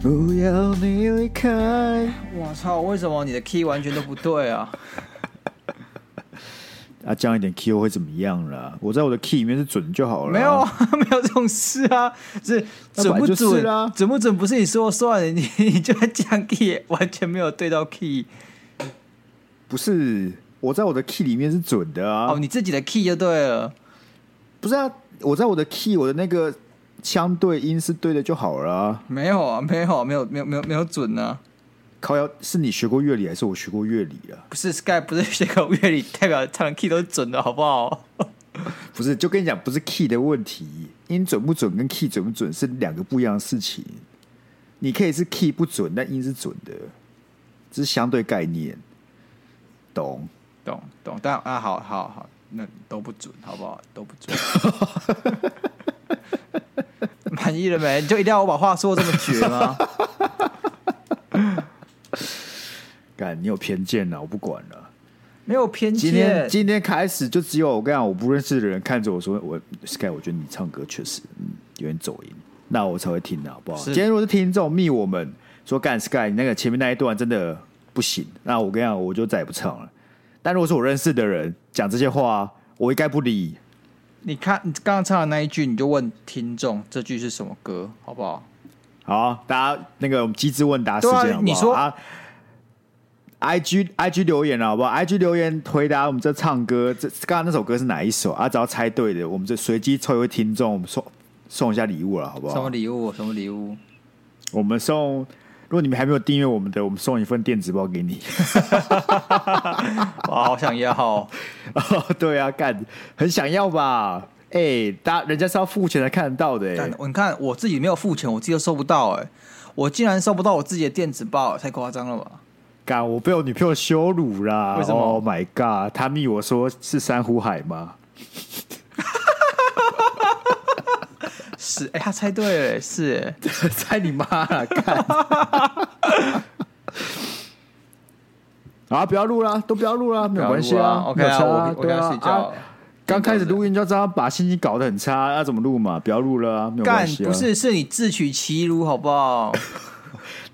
不要你离开。我操！为什么你的 key 完全都不对啊？啊，降一点 key 会怎么样啦？我在我的 key 里面是准就好了。没有啊，没有这种事啊，是准不准啊？准不准不是你说了算，你你就在降 key，完全没有对到 key。不是，我在我的 key 里面是准的啊。哦，你自己的 key 就对了。不是啊，我在我的 key，我的那个相对音是对的就好了啊。没有啊，没有，没有，没有，没有，没有准呢、啊。靠腰，是你学过乐理还是我学过乐理啊？不是 Sky，不是学过乐理，代表唱的 key 都是准的，好不好？不是，就跟你讲，不是 key 的问题，音准不准跟 key 准不准是两个不一样的事情。你可以是 key 不准，但音是准的，这是相对概念。懂，懂，懂。但啊，好好好，那都不准，好不好？都不准。满意了没？你就一定要我把话说这么绝吗？干，你有偏见了，我不管了。没有偏见。今天今天开始就只有我跟你讲，我不认识的人看着我说：“我 Sky，我觉得你唱歌确实嗯有点走音。”那我才会听的好不好？今天如果是听众密我们说：“干 Sky，你那个前面那一段真的不行。”那我跟你讲，我就再也不唱了。但如果是我认识的人讲这些话，我应该不理。你看你刚刚唱的那一句，你就问听众这句是什么歌，好不好？好，大家那个我们机智问答时间？你说啊，I G I G 留言了好不好？I G 留言回答我们这唱歌，这刚刚那首歌是哪一首啊？只要猜对的，我们就随机抽一位听众，我们送送一下礼物了，好不好？什么礼物？什么礼物？我们送，如果你们还没有订阅我们的，我们送一份电子报给你。我好想要 哦！对啊，干，很想要吧？哎、欸，大人家是要付钱才看得到的、欸。哎，你看我自己没有付钱，我自己都收不到、欸。哎，我竟然收不到我自己的电子报，太夸张了吧？干，我被我女朋友羞辱啦！为什么？Oh my god！她密我说是珊瑚海吗？是，哎、欸，他猜对了，是，猜你妈了！干，啊，不要录了，都不要录了，没有关系啊。OK 啊，我我要睡觉。刚开始录音就知道把心情搞得很差，要怎么录嘛？不要录了啊，没有关系啊。不是，是你自取其辱，好不好？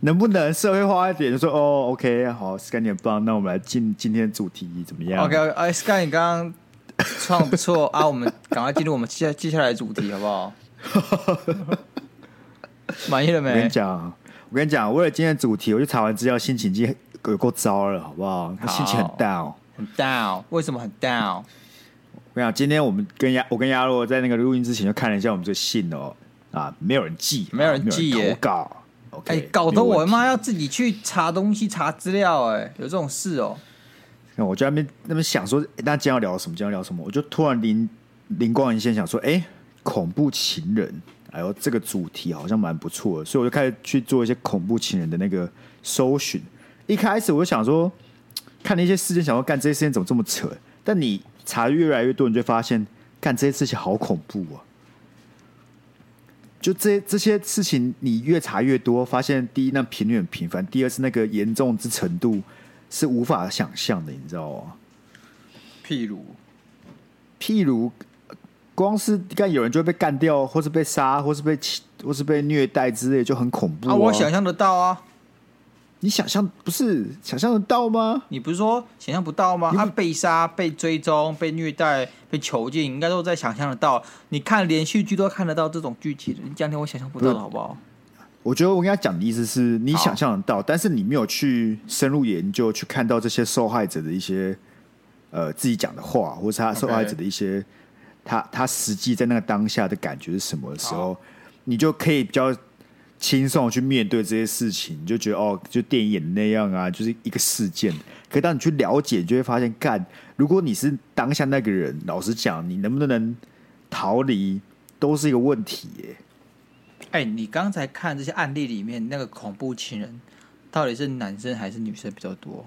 能不能社会化一点？就说哦，OK，好，Sky 你很棒，那我们来进今天主题怎么样？OK，哎，Sky 你刚刚唱的不错啊，我们赶快进入我们接接下来的主题，好不好？满意了没？我跟你讲，我跟你讲，为了今天的主题，我就查完资料，心情已经有够糟了，好不好？好，心情很 down，很 down，为什么很 down？我跟你讲，今天我们跟亚，我跟亚洛在那个录音之前就看了一下我们这信哦，啊，没有人寄，没有人寄耶，投稿，OK，欸、搞得我妈要自己去查东西、查资料，哎，有这种事哦。那我就在那边那边想说，那、欸、今天要聊什么？今天要聊什么？我就突然灵灵光一现，想说，哎、欸，恐怖情人，哎呦，这个主题好像蛮不错的，所以我就开始去做一些恐怖情人的那个搜寻。一开始我就想说，看那些事件，想要干这些事情怎么这么扯？但你。查越来越多，你就发现干这些事情好恐怖啊！就这这些事情，你越查越多，发现第一，那频率很频繁；第二是那个严重之程度是无法想象的，你知道吗？譬如，譬如，光是干有人就会被干掉，或是被杀，或是被或是被虐待之类，就很恐怖啊！啊我想象得到啊。你想象不是想象得到吗？你不是说想象不到吗？他被杀、被追踪、被虐待、被囚禁，应该都在想象得到。你看连续剧都看得到这种剧情，你讲点我想象不到的好不好？我觉得我跟他讲的意思是你想象得到，但是你没有去深入研究，去看到这些受害者的一些呃自己讲的话，或是他受害者的一些、okay. 他他实际在那个当下的感觉是什么的时候，你就可以比较。轻松去面对这些事情，你就觉得哦，就电影演那样啊，就是一个事件。可是当你去了解，你就会发现，干，如果你是当下那个人，老实讲，你能不能逃离，都是一个问题耶。哎、欸，你刚才看这些案例里面，那个恐怖情人到底是男生还是女生比较多？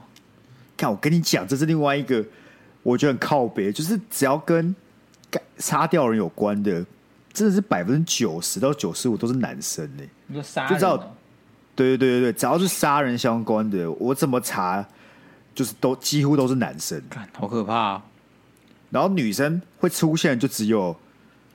看，我跟你讲，这是另外一个，我觉得很靠北，就是只要跟杀掉人有关的。真的是百分之九十到九十五都是男生呢、欸，你说杀？就知道，对对对对对，只要是杀人相关的，我怎么查，就是都几乎都是男生，好可怕啊。然后女生会出现，就只有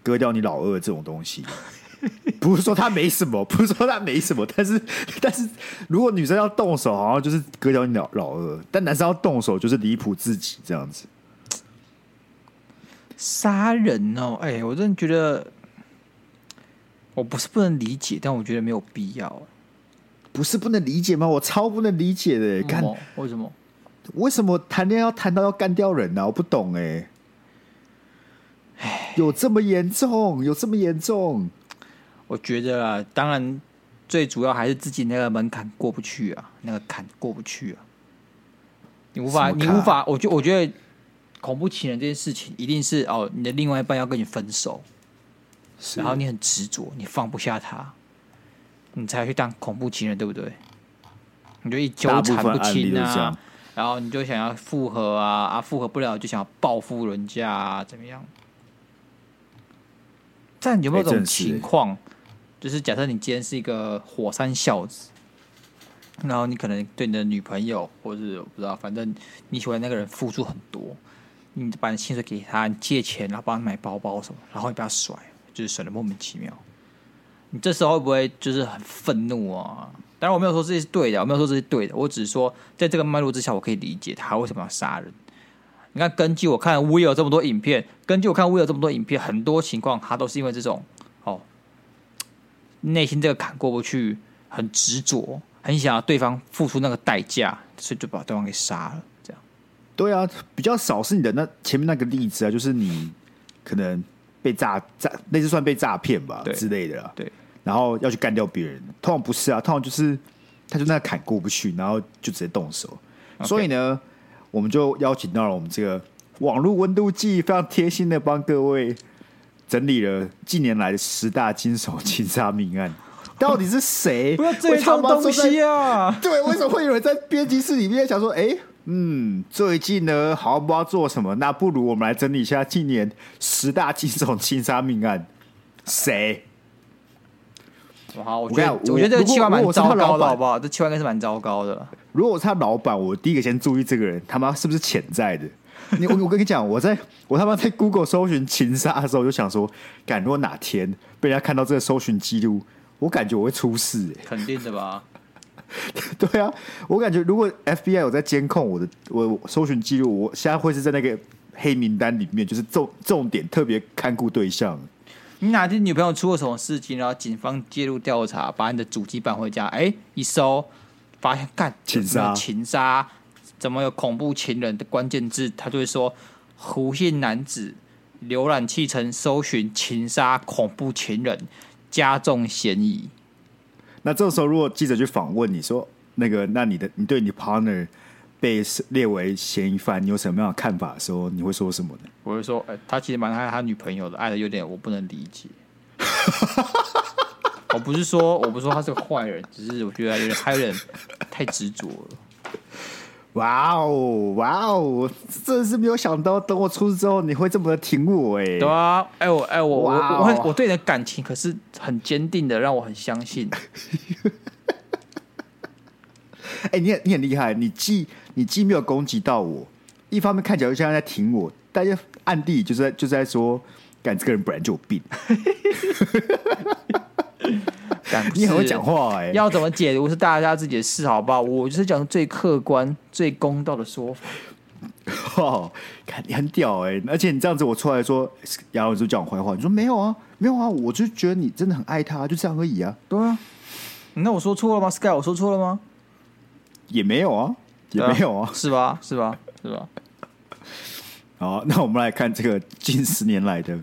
割掉你老二这种东西。不是说他没什么，不是说他没什么，但是但是如果女生要动手，好像就是割掉你老老二；但男生要动手，就是离谱自己这样子。杀人哦，哎、欸，我真的觉得，我不是不能理解，但我觉得没有必要。不是不能理解吗？我超不能理解的。干、嗯、为什么？为什么谈恋爱要谈到要干掉人呢、啊？我不懂哎。有这么严重？有这么严重？我觉得啊，当然最主要还是自己那个门槛过不去啊，那个坎过不去啊。你无法，你无法。我觉，我觉得恐怖情人这件事情，一定是哦，你的另外一半要跟你分手，然后你很执着，你放不下他，你才去当恐怖情人，对不对？你就一纠缠不清啊，然后你就想要复合啊，啊，复合不了就想要报复人家啊，怎么样？但有没有这种情况、欸？就是假设你今天是一个火山孝子，然后你可能对你的女朋友，或者是我不知道，反正你喜欢那个人付出很多，你把你薪水给他，你借钱，然后帮他买包包什么，然后你把他甩，就是甩的莫名其妙。你这时候会不会就是很愤怒啊？当然我没有说这是对的，我没有说这是对的，我只是说在这个脉络之下，我可以理解他为什么要杀人。你看，根据我看 Will 这么多影片，根据我看 Will 这么多影片，很多情况他都是因为这种哦，内心这个坎过不去，很执着，很想要对方付出那个代价，所以就把对方给杀了。对啊，比较少是你的那前面那个例子啊，就是你可能被诈诈，那似算被诈骗吧之类的啦。对，然后要去干掉别人，通常不是啊，通常就是他就那个坎过不去，然后就直接动手。所以呢。我们就邀请到了我们这个网络温度计，非常贴心的帮各位整理了近年来的十大金手情杀命案。到底是谁？不要这种东西啊！对，为什么会有人在编辑室里面想说，哎、欸，嗯，最近呢，好像不知道做什么，那不如我们来整理一下近年十大惊悚情杀命案。谁？好，我觉得我，我觉得这个企划蛮糟糕的，好不好？这企划应该是蛮糟糕的。如果我是他老板，我第一个先注意这个人他妈是不是潜在的。你我我跟你讲，我在我他妈在 Google 搜寻情杀的时候，我就想说，敢如果哪天被人家看到这个搜寻记录，我感觉我会出事、欸。肯定的吧？对啊，我感觉如果 FBI 有在监控我的我搜寻记录，我现在会是在那个黑名单里面，就是重重点特别看顾对象。你哪天女朋友出了什么事情，然后警方介入调查，把你的主机搬回家，哎、欸，一搜发现干情杀，情杀，怎么有恐怖情人的关键字，他就会说胡姓男子浏览器曾搜寻情杀恐怖情人，加重嫌疑。那这个时候，如果记者去访问你说，那个，那你的你对你 partner 被列为嫌疑犯，你有什么样的看法的时候，你会说什么呢？我会说，哎、欸，他其实蛮爱他女朋友的，爱的有点我不能理解。我不是说，我不是说他是个坏人，只是我觉得有点他有点太执着了。哇哦，哇哦，真的是没有想到，等我出事之后，你会这么的挺我哎。对啊，哎、欸、我哎、欸、我我我我对你的感情可是很坚定的，让我很相信。哎、欸，你很你很厉害，你既你既没有攻击到我，一方面看起来就像在挺我，但又暗地就是在就是在说，干这个人本来就有病。你很会讲话哎、欸，要怎么解读是大家自己的事，好不好？我就是讲最客观、最公道的说法。哦，看你很屌哎、欸，而且你这样子，我出来说，然后就讲我坏话，你说没有啊，没有啊，我就觉得你真的很爱他，就这样而已啊。对啊，那我说错了吗？Sky，我说错了吗？也没有啊，也没有啊，是吧？是吧？是吧？好，那我们来看这个近十年来的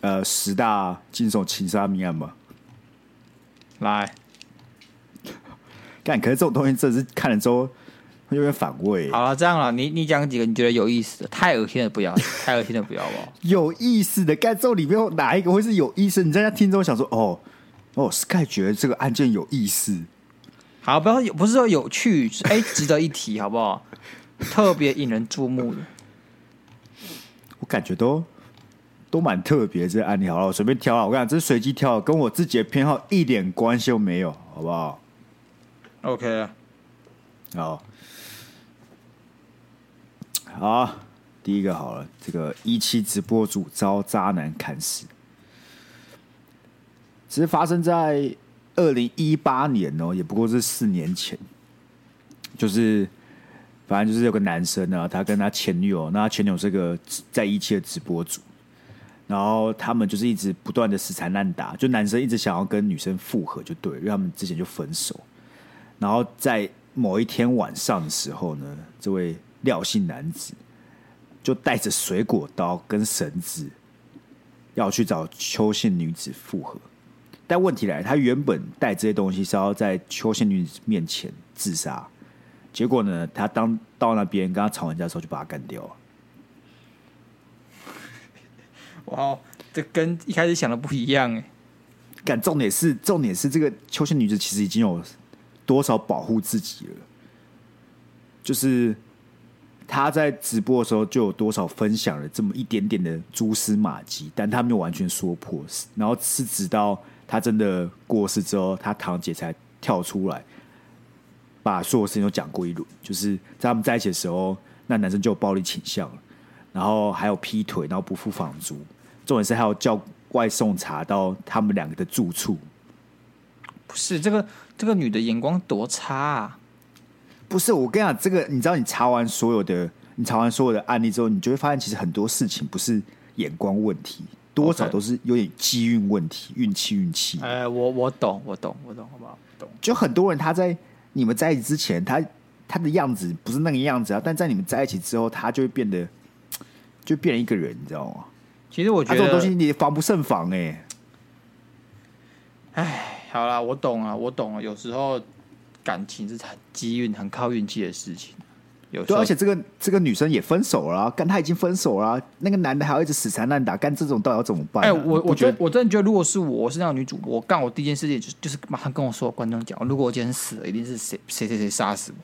呃十大惊悚情杀命案吧。来，干，可是这种东西真的是看了之后会有点反胃。好了，这样了，你你讲几个你觉得有意思的？太恶心的，不要！太恶心的，不要吧。有意思的，干，这种里面哪一个会是有意思？你在家听众想说，哦哦，Sky 觉得这个案件有意思。好，不要有，不是说有趣，哎、欸，值得一提，好不好？特别引人注目的，我感觉都都蛮特别。这个案例好了，我随便挑啊，我跟你讲，这是随机挑，跟我自己的偏好一点关系都没有，好不好？OK，好。好，第一个好了，这个一期直播主遭渣男砍死，其实发生在二零一八年哦，也不过是四年前，就是反正就是有个男生呢，他跟他前女友，那他前女友是个在一期的直播主，然后他们就是一直不断的死缠烂打，就男生一直想要跟女生复合，就对，因为他们之前就分手，然后在某一天晚上的时候呢，这位。廖姓男子就带着水果刀跟绳子要去找邱姓女子复合，但问题来，他原本带这些东西是要在邱姓女子面前自杀，结果呢，他当到那边跟他吵完架的时候，就把他干掉了。哇，这跟一开始想的不一样哎！干，重点是重点是这个秋千女子其实已经有多少保护自己了，就是。他在直播的时候就有多少分享了这么一点点的蛛丝马迹，但他没有完全说破。然后是直到他真的过世之后，他堂姐才跳出来把所有事情都讲过一轮。就是在他们在一起的时候，那男生就有暴力倾向了，然后还有劈腿，然后不付房租，重点是还有叫外送茶到他们两个的住处。不是这个这个女的眼光多差啊！不是我跟你讲，这个你知道，你查完所有的，你查完所有的案例之后，你就会发现，其实很多事情不是眼光问题，多少都是有点机运问题，运气运气。哎，我我懂，我懂，我懂，好不好？懂。就很多人他在你们在一起之前，他他的样子不是那个样子啊，但在你们在一起之后，他就会变得就变成一个人，你知道吗？其实我觉得这种东西你防不胜防哎、欸。哎，好啦，我懂啊，我懂了，有时候。感情是很机运、很靠运气的事情。有对，而且这个这个女生也分手了，跟她已经分手了，那个男的还要一直死缠烂打，干这种到底要怎么办、啊？哎、欸，我我觉得我真的觉得，如果是我，是那个女主播，干我第一件事情就就是马上跟我说观众讲，如果我今天死了，一定是谁谁谁谁杀死我。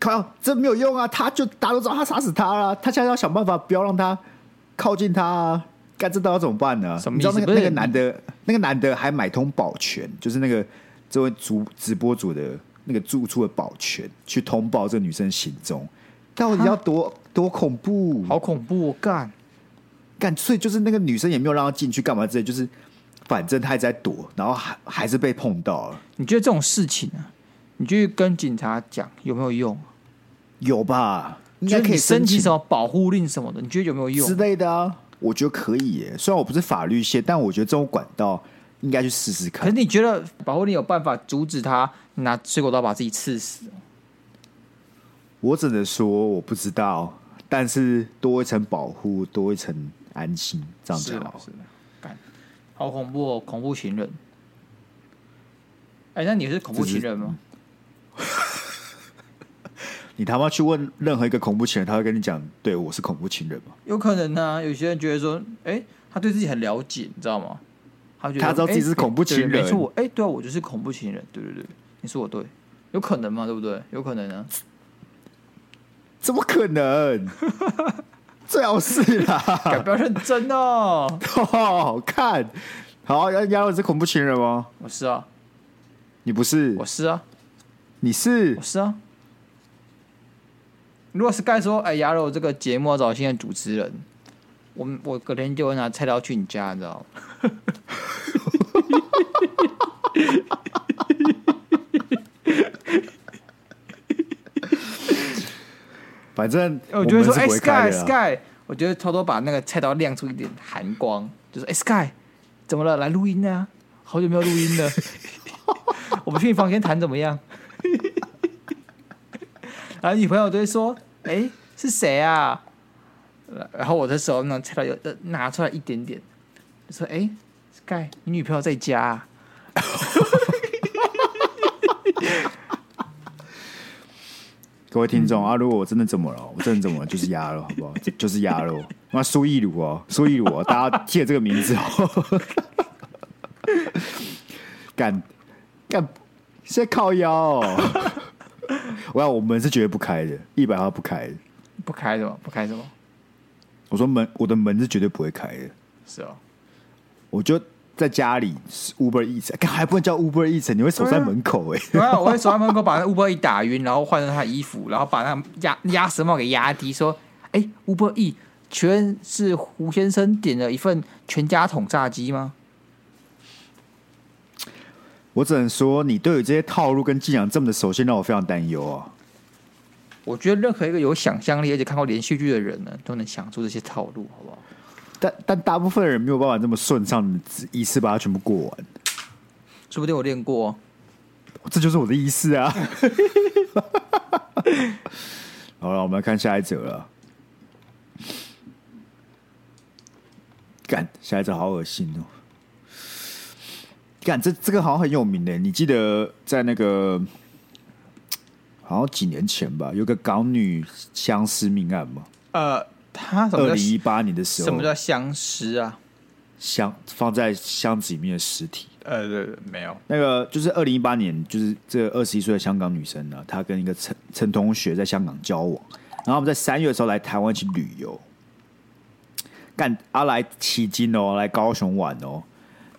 靠，这没有用啊！他就大家都知道他杀死他了，他现在要想办法不要让他靠近他啊！干这到底要怎么办呢？什么意思？你知道那个那个男的，那个男的还买通保全，就是那个。这位主直播主的那个住处的保全去通报这个女生行踪，到底要多多恐怖？好恐怖！我干干，所以就是那个女生也没有让她进去干嘛之类，就是反正她也在躲，然后还还是被碰到了。你觉得这种事情啊，你去跟警察讲有没有用？有吧？应该可以申请什么保护令什么的？你觉得有没有用之类的啊？我觉得可以耶。虽然我不是法律线，但我觉得这种管道。应该去试试看。可是你觉得保护令有办法阻止他拿水果刀把自己刺死？我只能说我不知道，但是多一层保护，多一层安心，这样子好。是的，干，好恐怖哦！恐怖情人。哎、欸，那你是恐怖情人吗？你他妈去问任何一个恐怖情人，他会跟你讲，对我是恐怖情人吗？有可能啊，有些人觉得说，哎、欸，他对自己很了解，你知道吗？他觉得，他知道自己是恐怖情人，没错，哎，对啊，我就是恐怖情人，对对对，你说我对，有可能吗？对不对？有可能啊？怎么可能？最好是啦，不要认真哦，好好看，好，要要我是恐怖情人吗？我是啊，你不是？我是啊，你是？我是啊。如果是盖说，哎，亚柔这个节目要找新的主持人，我们我隔天就会拿菜刀去你家，你知道吗？反正我觉得说，哎，Sky Sky，我觉得偷偷把那个菜刀亮出一点寒光，就是哎，Sky，怎么了？来录音呢？好久没有录音了，我们去你房间谈怎么样？然后女朋友都会说，哎，是谁啊？然后我的手呢菜刀又拿出来一点点，就说，哎。盖，你女朋友在家啊？各位听众啊，如果我真的怎么了，我真的怎么了，就是鸭肉，好不好？就是鸭肉，那苏一鲁哦，苏一鲁哦，大家记得这个名字哦。干干，现在靠腰哦。我要我门是绝对不开的，一百号不开的，不开的吗？不开什么？我说门，我的门是绝对不会开的。是哦，我就。在家里 Uber Eats，干还不能叫 Uber Eats，你会守在门口哎、欸。对啊，我会守在门口把那 Uber 一打晕，然后换成他的衣服，然后把那鸭鸭舌帽给压低，说：“哎、欸、，Uber E，请问是胡先生点了一份全家桶炸鸡吗？”我只能说，你对于这些套路跟伎俩这么的熟悉，让我非常担忧啊。我觉得任何一个有想象力而且看过连续剧的人呢，都能想出这些套路，好不好？但但大部分人没有办法这么顺畅的一次把它全部过完。说不定我练过，这就是我的意思啊。好了，我们来看下一则了。干，下一则好恶心哦。干，这这个好像很有名的，你记得在那个好像几年前吧，有个港女相思命案吗？呃，他二零一八年的时候，什么叫相思啊？箱放在箱子里面的尸体？呃，对对，没有。那个就是二零一八年，就是这二十一岁的香港女生呢，她跟一个陈陈同学在香港交往，然后我们在三月的时候来台湾去旅游，干阿来奇经哦，来高雄玩哦，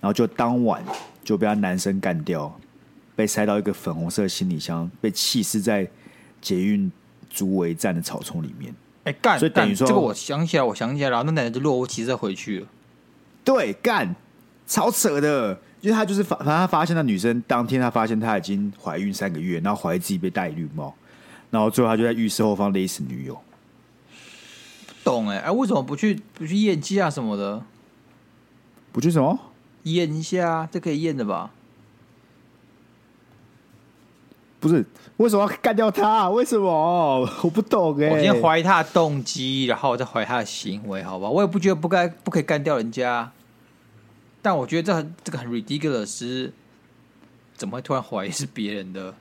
然后就当晚。就被他男生干掉，被塞到一个粉红色的行李箱，被弃尸在捷运竹围站的草丛里面。哎、欸，干！所以等于说，这个我想起来，我想起来了，那奶奶就若无其事回去了。对，干，超扯的，因为他就是发，反正他发现那女生当天，他发现她已经怀孕三个月，然后怀疑自己被戴绿帽，然后最后他就在浴室后方勒死女友。不懂哎、欸，哎，为什么不去不去验机啊什么的？不去什么？验一下，这可以验的吧？不是，为什么要干掉他？为什么？我不懂哎、欸。我先怀疑他的动机，然后我再怀疑他的行为，好吧？我也不觉得不该不可以干掉人家，但我觉得这很这个很 ridiculous，怎么会突然怀疑是别人的？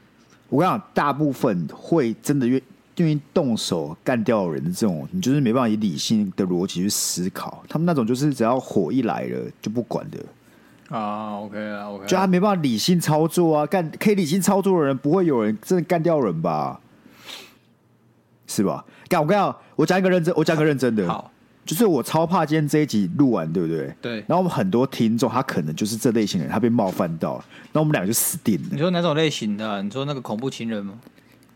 我跟你讲，大部分会真的愿愿意动手干掉人的这种，你就是没办法以理性的逻辑去思考。他们那种就是只要火一来了就不管的。啊、uh,，OK 啊，OK，就他没办法理性操作啊，干可以理性操作的人，不会有人真的干掉人吧？是吧？干我跟你讲，我讲一个认真，我讲一个认真的，好，就是我超怕今天这一集录完，对不对？对。然后我们很多听众，他可能就是这类型的人，他被冒犯到了，那我们俩就死定了。你说哪种类型的？你说那个恐怖情人吗？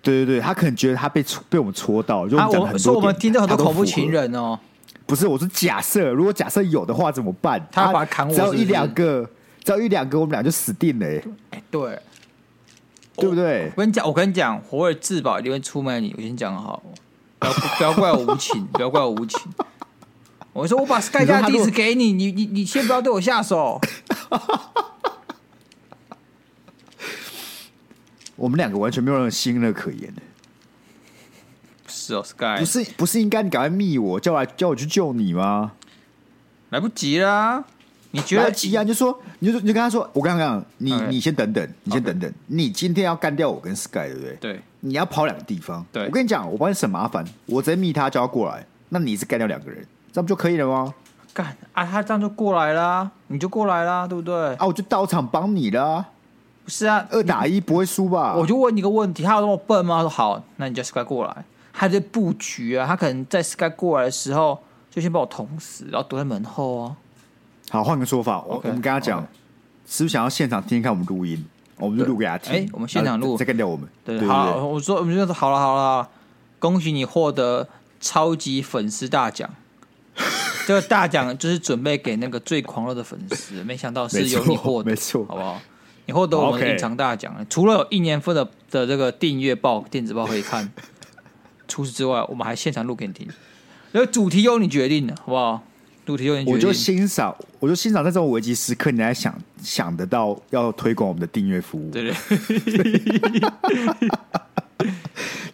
对对对，他可能觉得他被被我们戳到，就我们讲很多、啊、我说我们听到很多恐怖情人哦。不是，我是假设，如果假设有的话怎么办？他要把他砍我是是？只要一两个，只要一两个，我们俩就死定了、欸。哎，对，对不对？我跟你讲，我跟你讲，活为自保一定会出卖你。我先讲好，不要不要怪我无情，不要怪我无情。我说我把 Sky 家的地址给你，你你你先不要对我下手。我们两个完全没有任何可言的。是哦，Sky，不是不是应该你赶快密我，叫我来叫我去救你吗？来不及啦！你觉得来不及啊？你就说，你就说，你就跟他说，我刚刚讲，你.你先等等，你先等等.你今天要干掉我跟 Sky，对不对？对，你要跑两个地方。对，我跟你讲，我帮你省麻烦，我直接密他叫他过来，那你是干掉两个人，这样不就可以了吗？干啊，他这样就过来啦，你就过来啦，对不对？啊，我就到场帮你啦。不是啊，二打一不会输吧？我就问你个问题，他有那么笨吗？他说好，那你叫 Sky 过来。他在布局啊，他可能在 Sky 过来的时候，就先把我捅死，然后躲在门后啊。好，换个说法，我、okay, 我们跟他讲，okay. 是不是想要现场听听看我们录音？我们就录给他听。哎、欸，我们现场录，再干掉我们。对，好，我说，我们就说好了，好了，恭喜你获得超级粉丝大奖。这个大奖就是准备给那个最狂热的粉丝，没想到是由你获得，没错，好不好？你获得我们的隐藏大奖，okay. 除了有一年份的的这个订阅报电子报可以看。除此之外，我们还现场录给你听。那个主题由你决定的，好不好？主题由你决定。我就欣赏，我就欣赏在这种危急时刻，你还想想得到要推广我们的订阅服务。对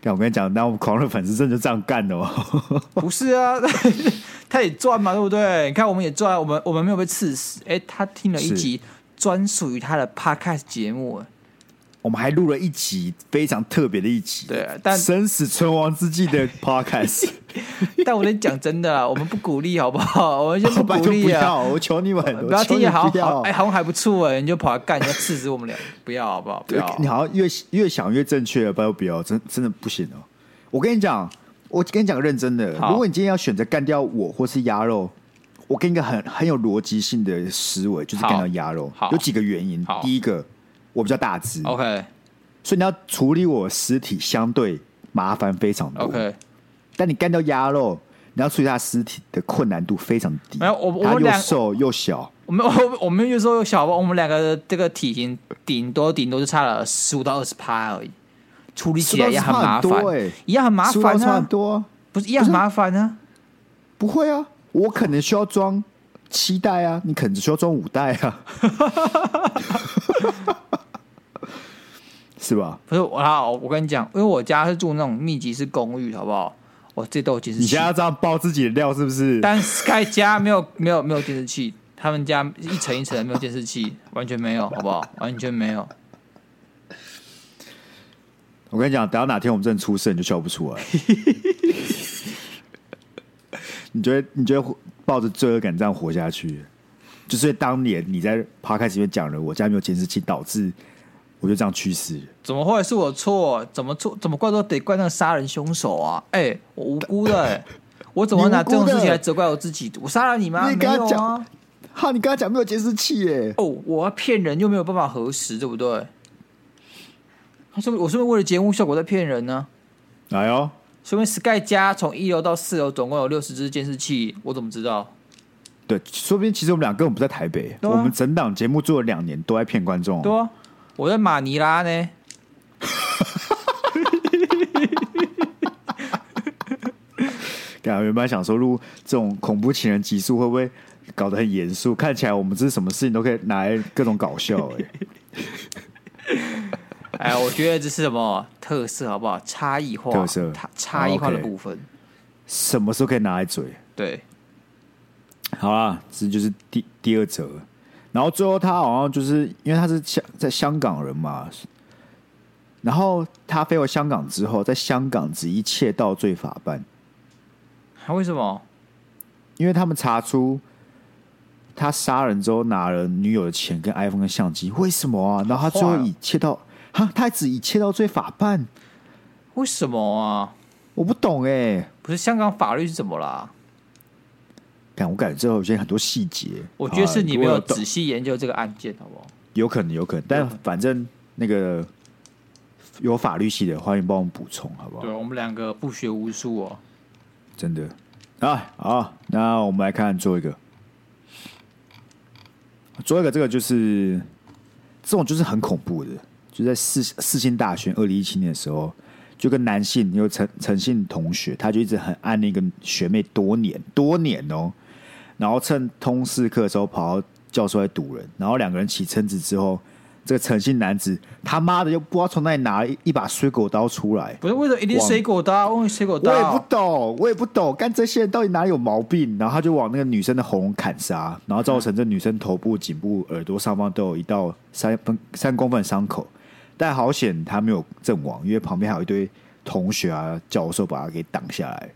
对。我跟你讲，那我们狂热粉丝真的就这样干的哦。不是啊，他也赚嘛，对不对？你看，我们也赚，我们我们没有被刺死。哎，他听了一集专属于他的 podcast 节目。我们还录了一集非常特别的一集，对，但生死存亡之际的 podcast。但我得讲真的，我们不鼓励，好不好？我们先不鼓励啊！我求你们，不要听也好好，哎，好像还不错哎，你就跑来干，你要刺死我们俩，不要好不好？不要，你好像越越想越正确，不要不要，真真的不行哦！我跟你讲，我跟你讲个认真的，如果你今天要选择干掉我或是鸭肉，我给你一个很很有逻辑性的思维，就是干掉鸭肉，有几个原因。第一个，我比较大只，OK，所以你要处理我尸体相对麻烦非常多，OK。但你干掉鸭肉，你要处理它尸体的困难度非常低。没有，我我们又瘦又小，我们我 我们又瘦又小吧，我们两个的这个体型顶多顶多就差了十五到二十趴而已，处理起来也很麻烦，一样很麻烦啊，很多，不是一样很麻烦啊？不会啊。我可能需要装七袋啊，你可能只需要装五袋啊，是吧？不是我，好，我跟你讲，因为我家是住那种密集式公寓，好不好？我这都有监视器。你现在这样爆自己的料是不是？但 Sky 家没有 没有没有监视器，他们家一层一层的没有监视器，完全没有，好不好？完全没有。我跟你讲，等到哪天我们真的出事，你就笑不出来。你觉得你觉得抱着罪恶感这样活下去，就是当年你在 Podcast 里面讲了我家没有监视器，导致我就这样去世。怎么会是我错？怎么错？怎么怪都得怪那个杀人凶手啊！哎、欸，我无辜的、欸，我怎么拿这种事情来责怪我自己？我杀了你吗？你跟他讲啊！哈，你跟他讲没有监视器耶？哦，我要骗人又没有办法核实，对不对？他说我是不是为了节目效果在骗人呢？来哦。说明 Sky 家从一楼到四楼总共有六十支监视器，我怎么知道？对，说不定其实我们俩根本不在台北，啊、我们整档节目做了两年都在骗观众。对啊，我在马尼拉呢。刚刚原本想说录这种恐怖情人集数会不会搞得很严肃？看起来我们这是什么事情都可以拿来各种搞笑哎、欸。哎，我觉得这是什么特色，好不好？差异化，特色，差异化的部分，什么时候可以拿来嘴？对，好啦，这就是第第二则。然后最后他好像就是因为他是香在香港人嘛，然后他飞回香港之后，在香港只一切盗罪法办。他为什么？因为他们查出他杀人之后拿了女友的钱跟 iPhone 跟相机，为什么啊？然后他最后以窃盗。哈，他还只以窃盗罪法办，为什么啊？我不懂哎、欸，不是香港法律是怎么啦？看我感觉之后有些很多细节，我觉得是你没有仔细研究这个案件，好不好？有可能，有可能，但反正那个有法律系的，欢迎帮我们补充，好不好？对，我们两个不学无术哦，真的啊。好，那我们来看最后一个，最后一个这个就是这种就是很恐怖的。就在四四星大学二零一七年的时候，就跟男性有陈陈姓同学，他就一直很爱那个学妹多年多年哦，然后趁通识课的时候跑到教室来堵人，然后两个人起争执之后，这个陈姓男子他妈的又不知道从哪里拿了一一把水果刀出来，不是为什么一定水果刀？为水果刀？我也不懂，我也不懂，干这些人到底哪里有毛病？然后他就往那个女生的喉咙砍杀，然后造成这女生头部、颈部、耳朵上方都有一道三分三公分的伤口。但好险他没有阵亡，因为旁边还有一堆同学啊、教授把他给挡下来。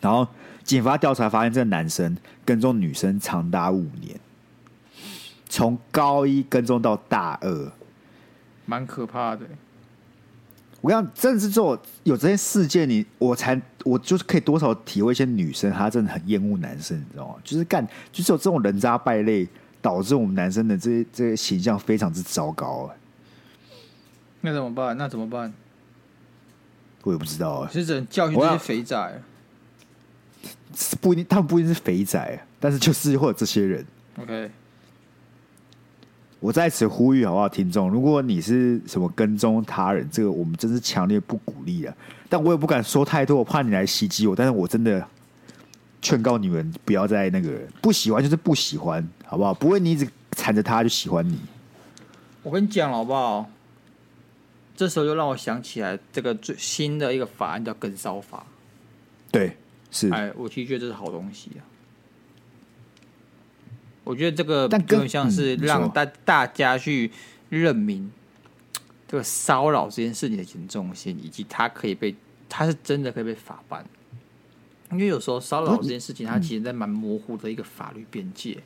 然后警方调查发现，这个男生跟踪女生长达五年，从高一跟踪到大二，蛮可怕的。我跟你讲，真的是做有这些事件，你我才我就是可以多少体会一些女生，她真的很厌恶男生，你知道吗？就是干，就是有这种人渣败类，导致我们男生的这些这些形象非常之糟糕啊。那怎么办？那怎么办？我也不知道啊。其实只能教训这些肥仔。不一定，他们不一定是肥仔，但是就是会有这些人。OK。我在此呼吁好不好，听众？如果你是什么跟踪他人，这个我们真是强烈不鼓励啊！但我也不敢说太多，我怕你来袭击我。但是我真的劝告你们，不要再那个不喜欢就是不喜欢，好不好？不会你一直缠着他就喜欢你。我跟你讲了，好不好？这时候就让我想起来，这个最新的一个法案叫跟骚法。对，是。哎，我其实觉得这是好东西啊。我觉得这个更像是让大大家去认明这个骚扰这件事情的严重性，以及它可以被，它是真的可以被法办。因为有时候骚扰这件事情，它其实在蛮模糊的一个法律边界，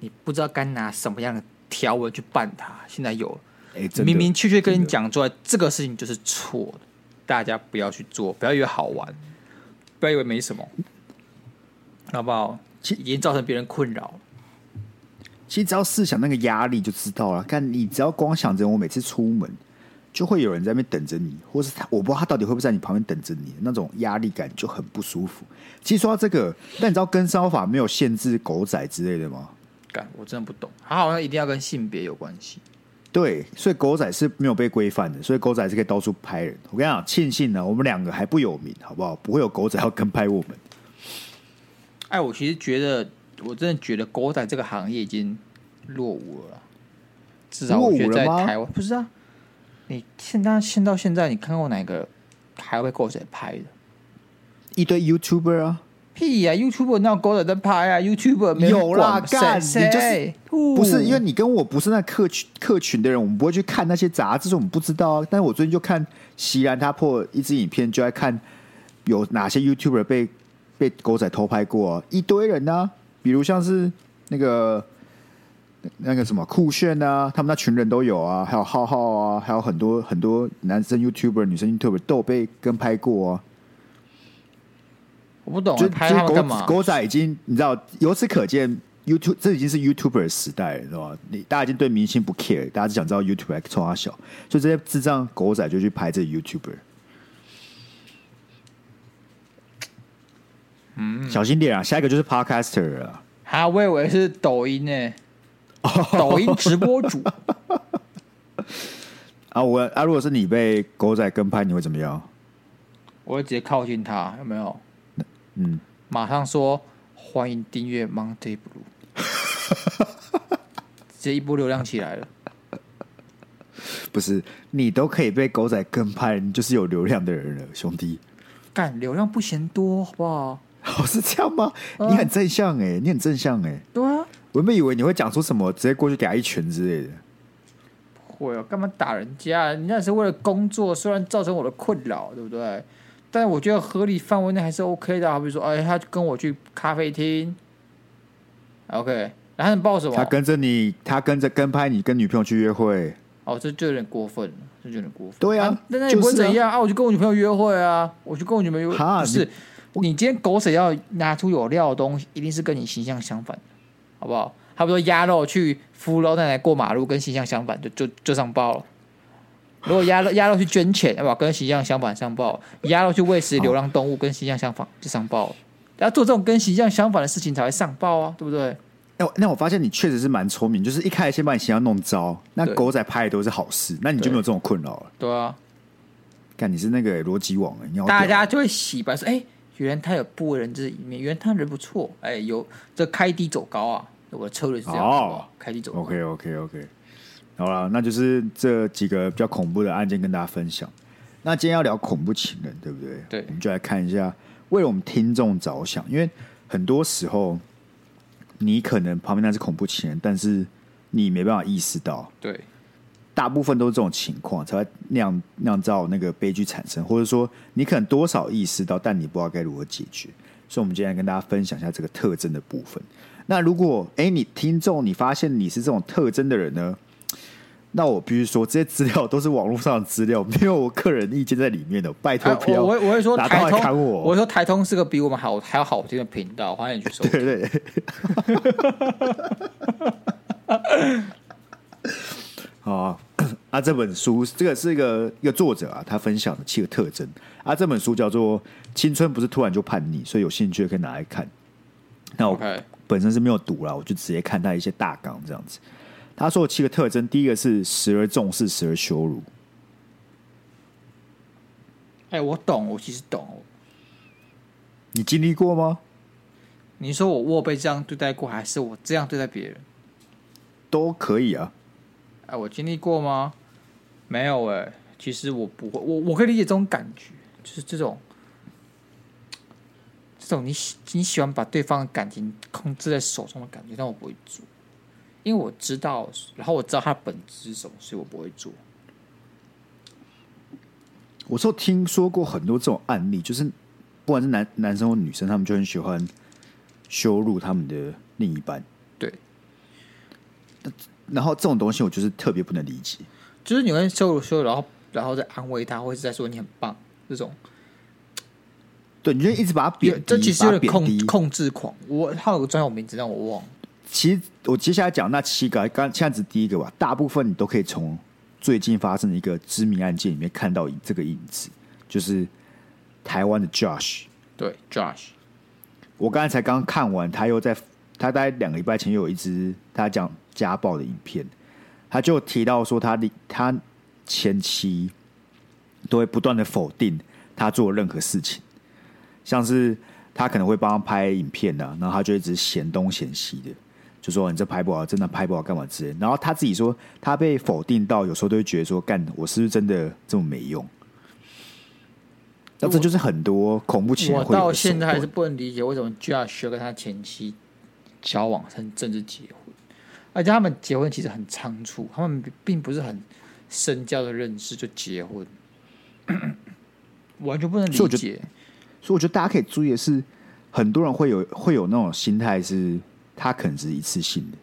你不知道该拿什么样的条文去办它。现在有。欸、明明确确跟你讲出来，这个事情就是错的，大家不要去做，不要以为好玩，不要以为没什么，好不好？其已经造成别人困扰。其实只要试想那个压力就知道了。看你只要光想着我每次出门，就会有人在那边等着你，或是他我不知道他到底会不会在你旁边等着你，那种压力感就很不舒服。其实说到这个，但你知道跟骚法没有限制狗仔之类的吗？干，我真的不懂。他好像一定要跟性别有关系。对，所以狗仔是没有被规范的，所以狗仔是可以到处拍人。我跟你讲，庆幸呢，我们两个还不有名，好不好？不会有狗仔要跟拍我们。哎，我其实觉得，我真的觉得狗仔这个行业已经落伍了。至少我觉得在台湾，不是啊？你现在现到现在，你看过哪个还会被狗仔拍的？一堆 YouTuber 啊。屁呀、啊、！YouTube 那狗仔在拍啊！YouTube 没有啦，干你就是不是因为你跟我不是那客群客群的人，我们不会去看那些杂志，我们不知道啊。但是我最近就看席然他破一支影片，就在看有哪些 YouTuber 被被狗仔偷拍过、啊，一堆人呢、啊，比如像是那个那个什么酷炫啊，他们那群人都有啊，还有浩浩啊，还有很多很多男生 YouTuber、女生 YouTuber 都有被跟拍过啊。我不懂，就拍他们干嘛？狗仔已经，你知道，由此可见，YouTube 这已经是 YouTuber 的时代了，知道吧？你大家已经对明星不 care，大家只想知道 YouTuber 冲他小，所以这些智障狗仔就去拍这 YouTuber。嗯，小心点啊！下一个就是 Podcaster 啊。哈，我以为是抖音呢，抖音直播主。啊，我啊，如果是你被狗仔跟拍，你会怎么样？我会直接靠近他，有没有？嗯，马上说欢迎订阅 Monday Blue，直接一波流量起来了。不是你都可以被狗仔跟拍，你就是有流量的人了，兄弟。干流量不嫌多，好不好？哦，是这样吗？啊、你很正向哎，你很正向哎。对啊，我原本以为你会讲出什么，直接过去给他一拳之类的。不会啊，干嘛打人家？人家是为了工作，虽然造成我的困扰，对不对？但我觉得合理范围内还是 OK 的，好比说，哎，他跟我去咖啡厅，OK，然后你报什么？他跟着你，他跟着跟拍你跟女朋友去约会，哦，这就有点过分了，这就有点过分。对啊，那那也不会怎样啊，啊，我就跟我女朋友约会啊，我就跟我女朋友约会，不是你，你今天狗屎要拿出有料的东西，一定是跟你形象相反的，好不好？差不多鸭肉去扶老奶奶过马路，跟形象相反，就就就上报了。如果鸭肉鸭肉去捐钱，要不跟形象相反上报；鸭肉去喂食流浪动物，跟形象相反就上报。要做这种跟形象相反的事情才会上报啊，对不对？那那我发现你确实是蛮聪明，就是一开始先把你形象弄糟，那狗仔拍的都是好事，那你就没有这种困扰了。对啊，看你是那个逻辑网你要大家就会洗白说：哎、欸，原来他有不为人知的一面，原来他人不错。哎、欸，有这开低走高啊，我的策略是这样哦，开低走高。OK OK OK。好了，那就是这几个比较恐怖的案件跟大家分享。那今天要聊恐怖情人，对不对？对，我们就来看一下，为了我们听众着想，因为很多时候你可能旁边那是恐怖情人，但是你没办法意识到。对，大部分都是这种情况才会酿酿造那个悲剧产生，或者说你可能多少意识到，但你不知道该如何解决。所以，我们今天跟大家分享一下这个特征的部分。那如果哎，你听众你发现你是这种特征的人呢？那我必须说，这些资料都是网络上的资料，没有我个人意见在里面的。拜托不要，我我会说台通，我，我会说台通是个比我们好还要好听的频道，欢迎你去收听。对对對。好啊，啊，这本书这个是一个一个作者啊，他分享的七个特征啊，这本书叫做《青春不是突然就叛逆》，所以有兴趣可以拿来看。那我本身是没有读了，我就直接看他一些大纲这样子。他说的七个特征，第一个是时而重视，时而羞辱。哎、欸，我懂，我其实懂。你经历过吗？你说我我被这样对待过，还是我这样对待别人？都可以啊。哎、欸，我经历过吗？没有哎、欸。其实我不会，我我可以理解这种感觉，就是这种这种你喜你喜欢把对方的感情控制在手中的感觉，但我不会做。因为我知道，然后我知道他本质是什么，所以我不会做。我说听说过很多这种案例，就是不管是男男生或女生，他们就很喜欢羞辱他们的另一半。对。然后这种东西，我就是特别不能理解。就是你会羞辱羞辱，然后然后再安慰他，或者是在说你很棒这种。对，你就一直把他贬低，这其实有点控控制狂。我他有个专有名字，让我忘了。其实我接下来讲那七个，刚现在只第一个吧，大部分你都可以从最近发生的一个知名案件里面看到这个影子，就是台湾的 Josh。对，Josh。我刚才才刚看完，他又在他大概两个礼拜前又有一支他讲家暴的影片，他就提到说他的他前妻都会不断的否定他做任何事情，像是他可能会帮他拍影片啊，然后他就一直嫌东嫌西的，就说你这拍不好，真的拍不好干嘛之类。然后他自己说他被否定到有时候都会觉得说，干我是不是真的这么没用？那这就是很多恐怖情人。我到现在还是不能理解为什么 Josh 要跟他前妻交往，甚至结婚，而且他们结婚其实很仓促，他们并不是很深交的认识就结婚，完全不能理解。所以我觉得大家可以注意的是，很多人会有会有那种心态，是他可能只是一次性的，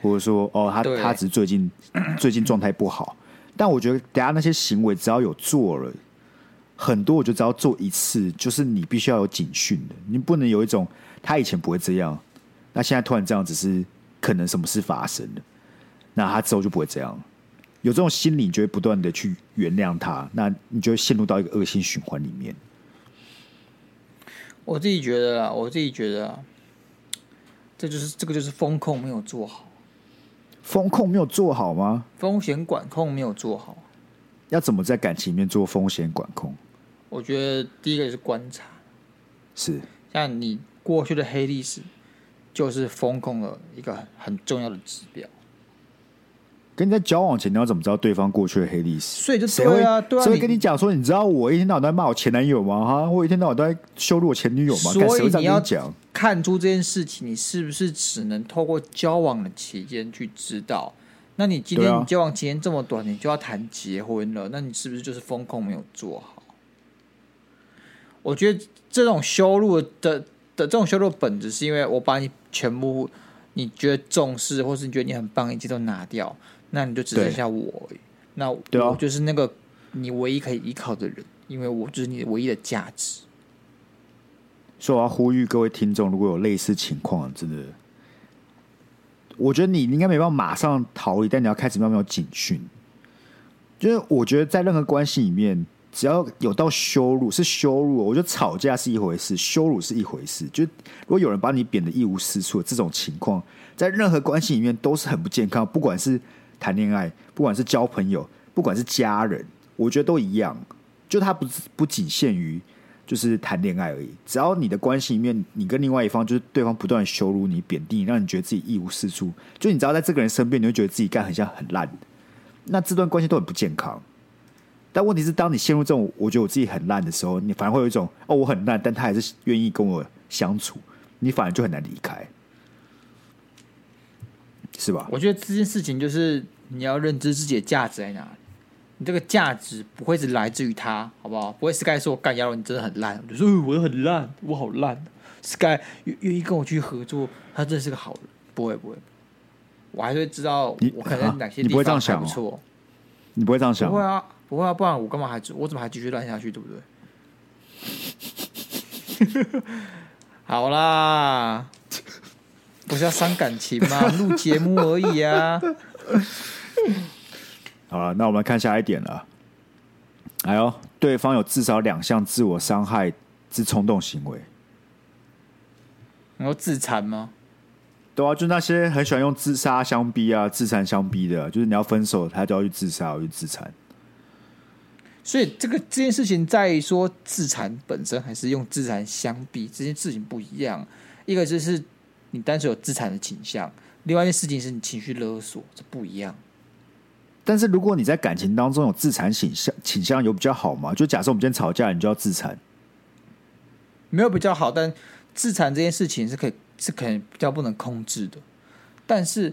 或者说哦，他他只是最近 最近状态不好。但我觉得，等下那些行为只要有做了。很多我就只要做一次，就是你必须要有警讯的，你不能有一种他以前不会这样，那现在突然这样，只是可能什么事发生了，那他之后就不会这样。有这种心理，你就会不断的去原谅他，那你就会陷入到一个恶性循环里面。我自己觉得啊，我自己觉得啊，这就是这个就是风控没有做好，风控没有做好吗？风险管控没有做好，要怎么在感情里面做风险管控？我觉得第一个是观察，是像你过去的黑历史，就是风控的一个很重要的指标。跟你在交往前，你要怎么知道对方过去的黑历史？所以就对啊，对啊，所以跟你讲说，你知道我一天到晚都在骂我前男友吗？哈，我一天到晚都在羞辱我前女友吗？所以你要讲看出这件事情，你是不是只能透过交往的期间去知道？那你今天你交往期间这么短，你就要谈结婚了，那你是不是就是风控没有做好？我觉得这种羞辱的的这种羞辱的本质，是因为我把你全部你觉得重视，或是你觉得你很棒，一切都拿掉，那你就只剩下我。那我就是那个你唯一可以依靠的人，因为我就是你唯一的价值。所以我要呼吁各位听众，如果有类似情况，真的，我觉得你应该没办法马上逃离，但你要开始慢慢有警讯。就是我觉得在任何关系里面。只要有到羞辱，是羞辱。我觉得吵架是一回事，羞辱是一回事。就如果有人把你贬得一无是处，这种情况在任何关系里面都是很不健康。不管是谈恋爱，不管是交朋友，不管是家人，我觉得都一样。就他不不仅限于就是谈恋爱而已。只要你的关系里面，你跟另外一方就是对方不断羞辱你、贬低你，让你觉得自己一无是处，就你只要在这个人身边，你会觉得自己干很像很烂，那这段关系都很不健康。但问题是，当你陷入这种我觉得我自己很烂的时候，你反而会有一种哦，我很烂，但他还是愿意跟我相处，你反而就很难离开，是吧？我觉得这件事情就是你要认知自己的价值在哪里，你这个价值不会是来自于他，好不好？不会 Sky 说我干，亚龙你真的很烂，我就说、呃、我很烂，我好烂。Sky 愿愿意跟我去合作，他真的是个好人，不会不会，我还是会知道我可能哪些地方还不错。你不会这样想哦？你不会这样想？不会啊。不会啊，不然我干嘛还我怎么还继续烂下去，对不对？好啦，不是要伤感情吗？录节目而已啊。好了，那我们看下一点了。哎呦，对方有至少两项自我伤害之冲动行为。你说自残吗？对啊，就那些很喜欢用自杀相逼啊、自残相逼的，就是你要分手，他就要去自杀，要去自残。所以这个这件事情在于说自残本身，还是用自残相逼，这件事情不一样。一个就是你单纯有自残的倾向，另外一件事情是你情绪勒索，这不一样。但是如果你在感情当中有自残倾向，倾向有比较好吗？就假设我们今天吵架，你就要自残，没有比较好。但自残这件事情是可以是可能比较不能控制的，但是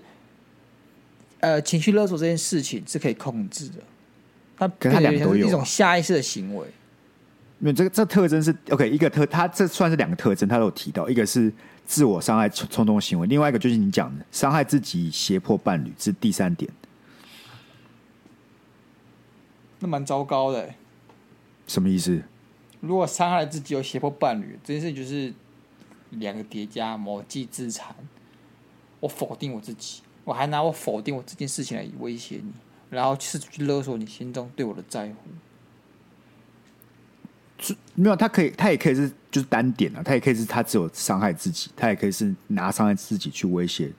呃，情绪勒索这件事情是可以控制的。他两个都有一种下意识的行为，因为这个这特征是 OK 一个特，他这算是两个特征，他都有提到，一个是自我伤害冲动行为，另外一个就是你讲的伤害自己、胁迫伴侣，是第三点。那蛮糟糕的，什么意思？如果伤害自己又胁迫伴侣，这件事情就是两个叠加，某技自残。我否定我自己，我还拿我否定我这件事情来威胁你，然后试图去勒索你心中对我的在乎。是没有，他可以，他也可以是就是单点啊，他也可以是他只有伤害自己，他也可以是拿伤害自己去威胁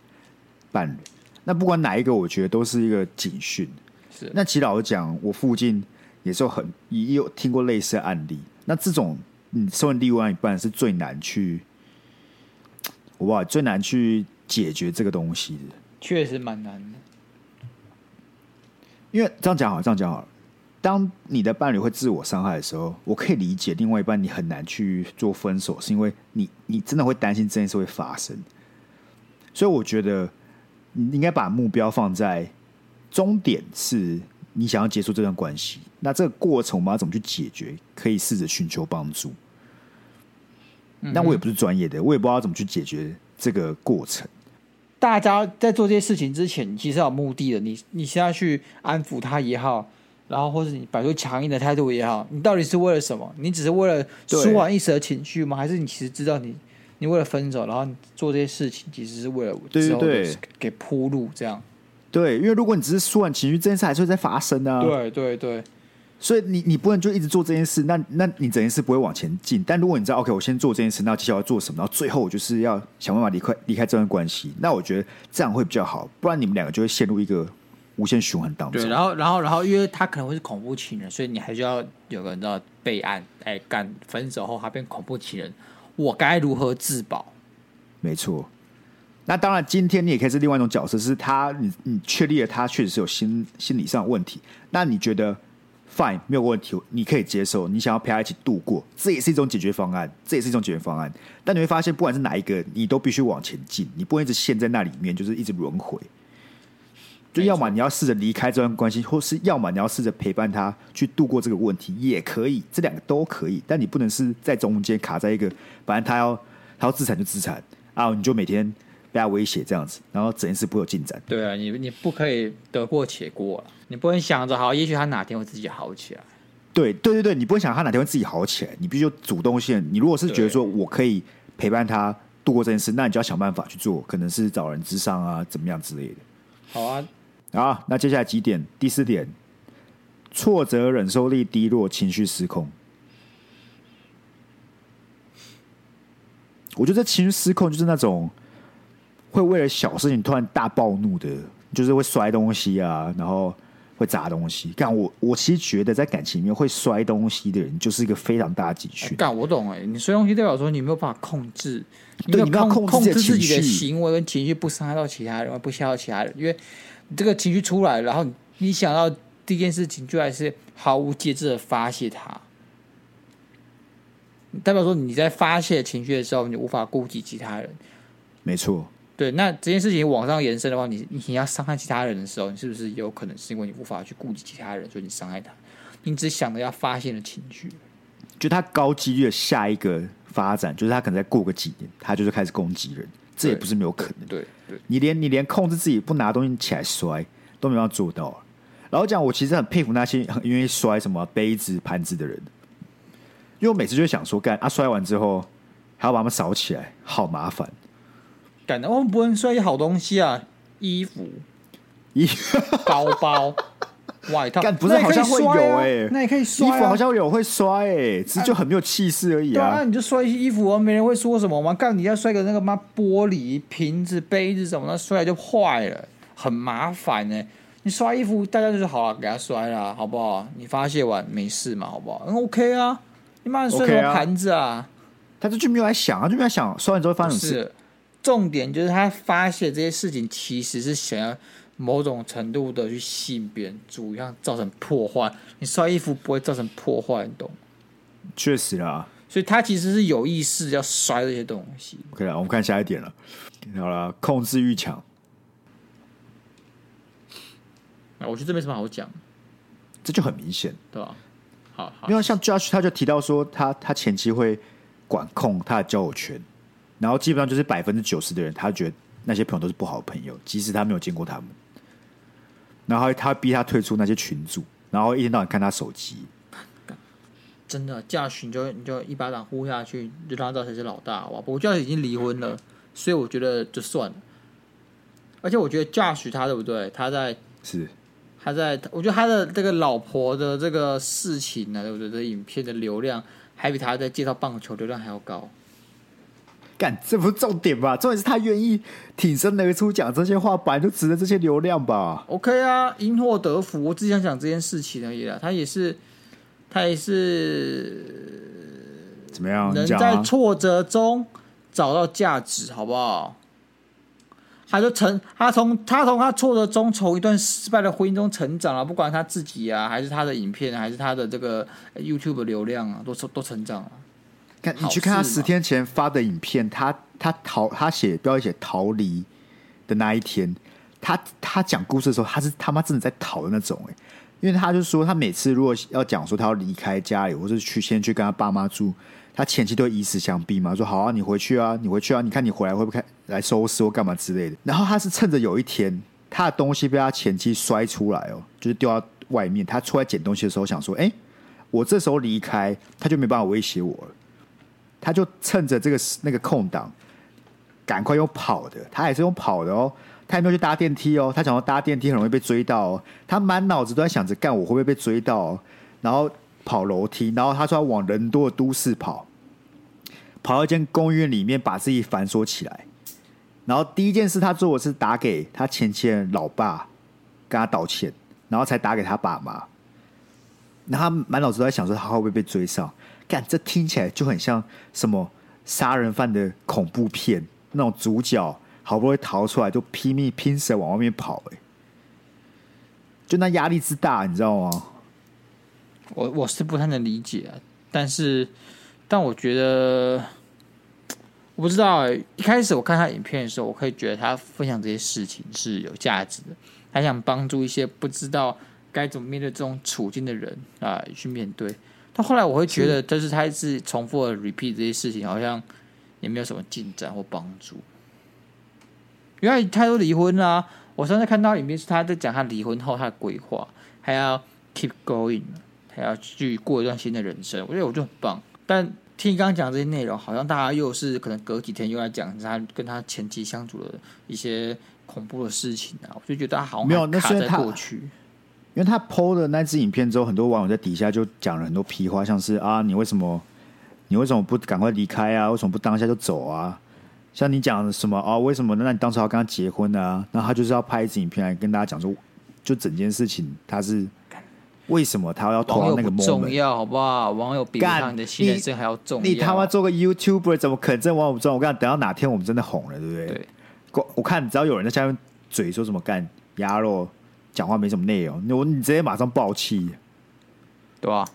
伴侣。那不管哪一个，我觉得都是一个警讯。是，那其实老实讲，我附近也是有很也有听过类似的案例。那这种你身为另外一半是最难去，我不知道最难去解决这个东西的，确实蛮难的。因为这样讲好，这样讲好了。当你的伴侣会自我伤害的时候，我可以理解另外一半你很难去做分手，是因为你你真的会担心这件事会发生。所以我觉得你应该把目标放在终点，是你想要结束这段关系。那这个过程我们要怎么去解决？可以试着寻求帮助。那我也不是专业的，我也不知道怎么去解决这个过程。大家在做这些事情之前，你其实有目的的。你你现在去安抚他也好。然后，或是你摆出强硬的态度也好，你到底是为了什么？你只是为了舒缓一时的情绪吗？还是你其实知道你你为了分手，然后你做这些事情，其实是为了之后对对给铺路这样？对，因为如果你只是舒缓情绪，这件事还是会再发生啊。对对对，所以你你不能就一直做这件事，那那你整件事不会往前进。但如果你知道，OK，我先做这件事，那接下来要做什么？然后最后我就是要想办法离开离开这段关系。那我觉得这样会比较好，不然你们两个就会陷入一个。无限循环当中。对，然后，然后，然后，因为他可能会是恐怖情人，所以你还需要有个人知道备案。哎，干分手后他变恐怖情人，我该如何自保？没错。那当然，今天你也可以是另外一种角色，是他，你你确立了他确实是有心心理上的问题。那你觉得 fine 没有问题，你可以接受，你想要陪他一起度过，这也是一种解决方案，这也是一种解决方案。但你会发现，不管是哪一个，你都必须往前进，你不能一直陷在那里面，就是一直轮回。就要么你要试着离开这段关系，或是要么你要试着陪伴他去度过这个问题，也可以，这两个都可以。但你不能是在中间卡在一个，反正他要他要自残就自残啊，你就每天被他威胁这样子，然后整件事不会有进展。对啊，你你不可以得过且过，你不能想着好，也许他哪天会自己好起来。对对对对，你不会想他哪天会自己好起来，你必须主动性。你如果是觉得说我可以陪伴他度过这件事，那你就要想办法去做，可能是找人智商啊，怎么样之类的。好啊。好，那接下来几点？第四点，挫折忍受力低落，情绪失控。我觉得这情绪失控就是那种会为了小事情突然大暴怒的，就是会摔东西啊，然后会砸东西。干我，我其实觉得在感情里面会摔东西的人，就是一个非常大的警讯。干我懂哎、欸，你摔东西代表说你没有办法控制，对，你没有控控制自己的行为跟情绪，不伤害到其他人，不伤害到其他人，因为。这个情绪出来，然后你想到第一件事情，就还是毫无节制的发泄它，代表说你在发泄情绪的时候，你无法顾及其他人。没错，对。那这件事情往上延伸的话，你你要伤害其他人的时候，你是不是有可能是因为你无法去顾及其他人，所以你伤害他？你只想着要发泄的情绪，就他高几率的下一个发展，就是他可能再过个几年，他就是开始攻击人。这也不是没有可能。对对，你连你连控制自己不拿东西起来摔都没办法做到。然后讲，我其实很佩服那些很愿意摔什么杯子、盘子的人，因为我每次就想说，干啊，摔完之后还要把它们扫起来，好麻烦。干，我们不能摔好东西啊，衣服、衣 包包。外套，但不是好像会有哎、欸，那也可以摔、啊。衣服好像有会摔哎、欸，只是就很没有气势而已啊。啊对啊，你就摔衣服啊，没人会说什么吗？干，你要摔个那个妈玻璃瓶子、杯子什么的，摔就坏了，很麻烦呢、欸。你摔衣服，大家就是好了，给他摔了，好不好？你发泄完没事嘛，好不好？嗯，OK 啊。你妈摔什么盘子啊？啊他就就没有来想啊，就没有想摔完之后发生什么事。重点就是他发泄这些事情，其实是想要。某种程度的去吸引别人注意，让造成破坏。你摔衣服不会造成破坏，你懂？确实啦，所以他其实是有意识要摔这些东西。OK 了，我们看下一点了。好了，控制欲强。我觉得这没什么好讲，这就很明显，对吧？好，好，因为像 Josh 他就提到说他，他他前期会管控他的交友圈，然后基本上就是百分之九十的人，他觉得那些朋友都是不好的朋友，即使他没有见过他们。然后他逼他退出那些群组，然后一天到晚看他手机。真的驾驶你就你就一巴掌呼下去，就让他知道谁是老大，哇！不过驾驶已经离婚了，所以我觉得就算了。而且我觉得驾驶他对不对？他在是他在，我觉得他的这个老婆的这个事情呢，对不对？这影片的流量还比他在介绍棒球流量还要高。干，这不是重点吧？重点是他愿意挺身而出讲这些话，本来就值得这些流量吧？OK 啊，因祸得福，我只想讲这件事情而已啦。他也是。他也是怎么样？能在挫折中找到价值，好不好？他就成，他从他从他挫折中，从一段失败的婚姻中成长了。不管他自己啊，还是他的影片，还是他的这个 YouTube 流量啊，都都成长了。看，你去看他十天前发的影片，他他逃，他写标题写逃离的那一天，他他讲故事的时候，他是他妈真的在逃的那种哎。因为他就说，他每次如果要讲说他要离开家里，或是去先去跟他爸妈住，他前妻都会以死相逼嘛，说好啊，你回去啊，你回去啊，你看你回来会不会来收拾或干嘛之类的。然后他是趁着有一天他的东西被他前妻摔出来哦，就是掉到外面，他出来捡东西的时候想说，哎，我这时候离开，他就没办法威胁我了。他就趁着这个那个空档，赶快用跑的，他也是用跑的哦。他也没有去搭电梯哦，他想要搭电梯很容易被追到哦，他满脑子都在想着干我会不会被追到哦，然后跑楼梯，然后他说要往人多的都市跑，跑到一间公寓里面把自己反锁起来，然后第一件事他做的是打给他前妻的老爸跟他道歉，然后才打给他爸妈，那他满脑子都在想说他会不会被追上，干这听起来就很像什么杀人犯的恐怖片那种主角。好不容易逃出来，就拼命拼死往外面跑，哎，就那压力之大，你知道吗？我我是不太能理解啊，但是，但我觉得，我不知道，欸，一开始我看他影片的时候，我可以觉得他分享这些事情是有价值的，他想帮助一些不知道该怎么面对这种处境的人啊去面对。但后来我会觉得，就是他一直重复的 repeat 这些事情，好像也没有什么进展或帮助。因为他都离婚啦、啊，我上次看到影片是他在讲他离婚后他的规划，还要 keep going，还要去过一段新的人生。我觉得我就很棒。但听你刚刚讲这些内容，好像大家又是可能隔几天又来讲他跟他前妻相处的一些恐怖的事情啊，我就觉得他好像没有卡在过去。因为他 PO 的那支影片之后，很多网友在底下就讲了很多屁话，像是啊，你为什么你为什么不赶快离开啊？为什么不当下就走啊？像你讲什么啊、哦？为什么？那你当时要跟他结婚呢、啊？那他就是要拍一支影片来跟大家讲说，就整件事情他是为什么他要拖到那个 moment？重要好不好？网友比不上你的新人生还要重要。你，你他妈做个 YouTuber 怎么可能真网友不重要？我跟你讲，等到哪天我们真的红了，对不对？对。我我看只要有人在下面嘴说什么干鸭肉，讲话没什么内容，我你直接马上爆气，对吧？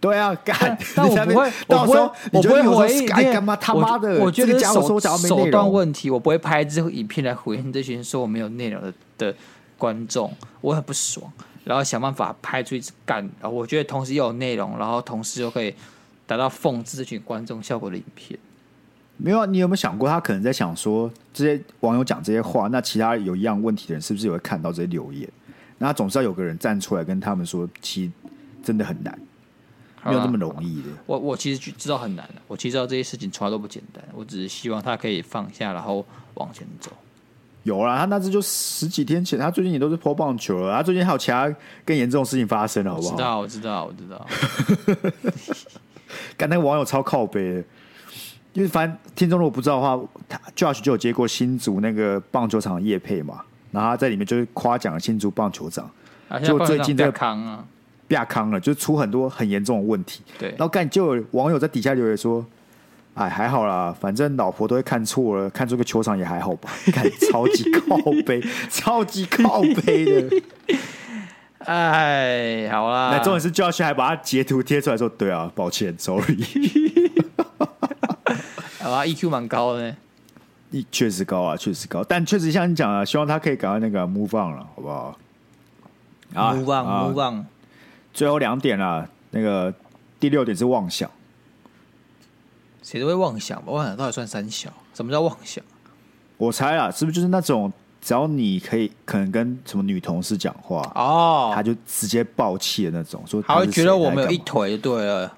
对啊，干！但我不会，我不会，我不会回应。干嘛他妈的？我觉得手手段问题，我不会拍这影片来回应这群说我没有内容的的观众，我很不爽。然后想办法拍出一支干，然后我觉得同时又有内容，然后同时又可以达到讽刺这群观众效果的影片。没有啊，你有没有想过，他可能在想说，这些网友讲这些话，那其他有一样问题的人是不是也会看到这些留言？那他总是要有个人站出来跟他们说，其实真的很难。没有那么容易的。我我其实知道很难的，我其实知道这些事情从来都不简单。我只是希望他可以放下，然后往前走。有啦，他那次就十几天前，他最近也都是 PO 棒球了。他最近还有其他更严重的事情发生了，好不好？知道，我知道，我知道。刚那个网友超靠背的，因为反正听众如果不知道的话，他 Josh 就有接过新竹那个棒球场的业配嘛，然后他在里面就是夸奖新竹棒球场，就最近在扛啊。亚康了，就出很多很严重的问题。对，然后干就有网友在底下留言说：“哎，还好啦，反正老婆都会看错了，看出个球场也还好吧。”看超级靠背，超级靠背的。哎，好啦，那重点是 Josh 还把他截图贴出来说：“对啊，抱歉，sorry。”好啊，EQ 蛮高的呢，确实高啊，确实高，但确实像你讲啊，希望他可以赶快那个 move on 了，好不好？move on，move on。最后两点了，那个第六点是妄想，谁都会妄想吧？妄想到底算三小？什么叫妄想？我猜啊，是不是就是那种只要你可以可能跟什么女同事讲话哦，他就直接爆气的那种，说他会觉得我们有一腿就对了。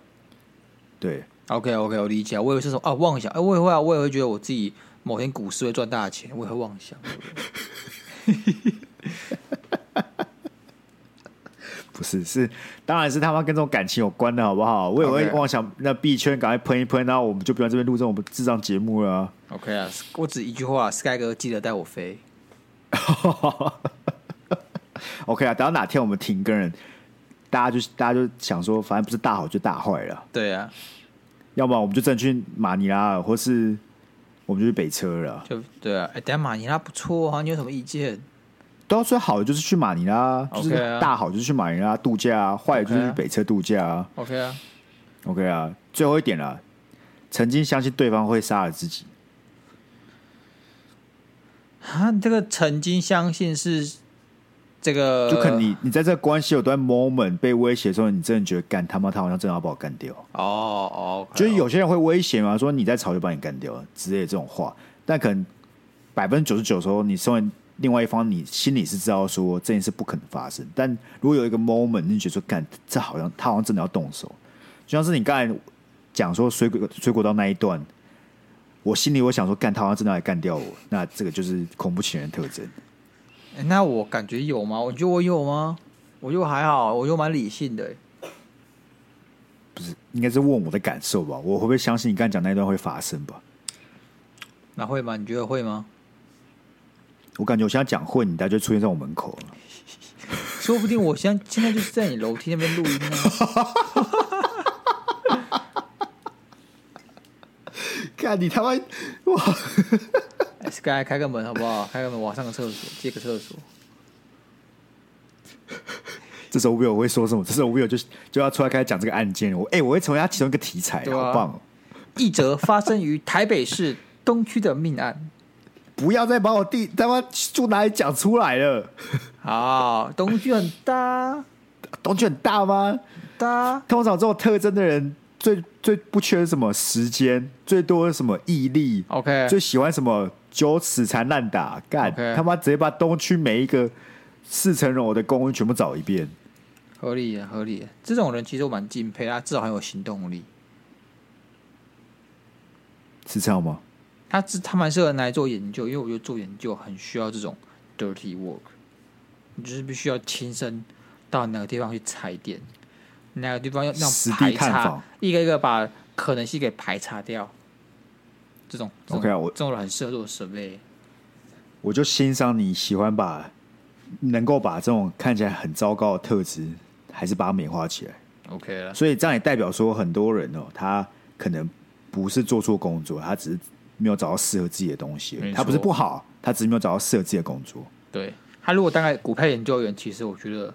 对，OK OK，我理解。我以为是说啊妄想，哎，我也会啊，我也会觉得我自己某天股市会赚大钱，我也会妄想。不是，是当然是他妈跟这种感情有关的，好不好？我也会妄想那币圈赶快喷一喷，然后我们就不要这边录这种智障节目了啊。OK 啊，我只一句话，Sky 哥记得带我飞。OK 啊，等到哪天我们停更，大家就大家就想说，反正不是大好就大坏了。对啊，要不然我们就真的去马尼拉，或是我们就去北车了。就对啊，哎、欸，等下马尼拉不错啊，你有什么意见？都要最好的就是去马尼拉就是大好就是去马尼拉度假啊，坏的就是去北车度假啊。OK 啊，OK 啊，最后一点了，曾经相信对方会杀了自己。啊，这个曾经相信是这个，就可能你你在这个关系有段 moment 被威胁的时候，你真的觉得干他妈他好像真的要把我干掉。哦哦，就是有些人会威胁嘛，说你在吵就把你干掉了之类的这种话，但可能百分之九十九的时候，你身为另外一方，你心里是知道说这件事不可能发生。但如果有一个 moment，你觉得说干这好像他好像真的要动手，就像是你刚才讲说水果水果刀那一段。我心里我想说，干他好像真的来干掉我，那这个就是恐怖情人特征。欸，那我感觉有吗？我觉得我有吗？我觉得还好，我就蛮理性的。不是，应该是问我的感受吧？我会不会相信你刚才讲那一段会发生吧？那会吗？你觉得会吗？我感觉我现在讲会，你大概就出现在我门口了。说不定我现在现在就是在你楼梯那边录音呢。看你他妈哇！Sky 开个门好不好？开个门，我上个厕所，借个厕所。这时候 Will 会说什么？这时候 Will 就就要出来开始讲这个案件。我哎、欸，我会成为他其中一个题材，啊、好棒哦！一则发生于台北市东区的命案。不要再把我弟他妈住哪里讲出来了。好，东区很大，东区很大吗？大。通常这种特征的人。最最不缺什么时间，最多什么毅力，OK，最喜欢什么揪死缠烂打，干、okay. 他妈直接把东区每一个四层楼的公寓全部找一遍，合理啊，合理啊。这种人其实我蛮敬佩，他至少很有行动力，是这样吗？他他蛮适合来做研究，因为我觉得做研究很需要这种 dirty work，你就是必须要亲身到哪个地方去踩点。哪个地方要让排查，一个一个把可能性给排查掉。这种，这种 OK 啊，我这种人很适合做设备。我就欣赏你喜欢把能够把这种看起来很糟糕的特质，还是把它美化起来。OK 了，所以这样也代表说，很多人哦，他可能不是做错工作，他只是没有找到适合自己的东西。他不是不好，他只是没有找到适合自己的工作。对，他如果大概股票研究员，其实我觉得。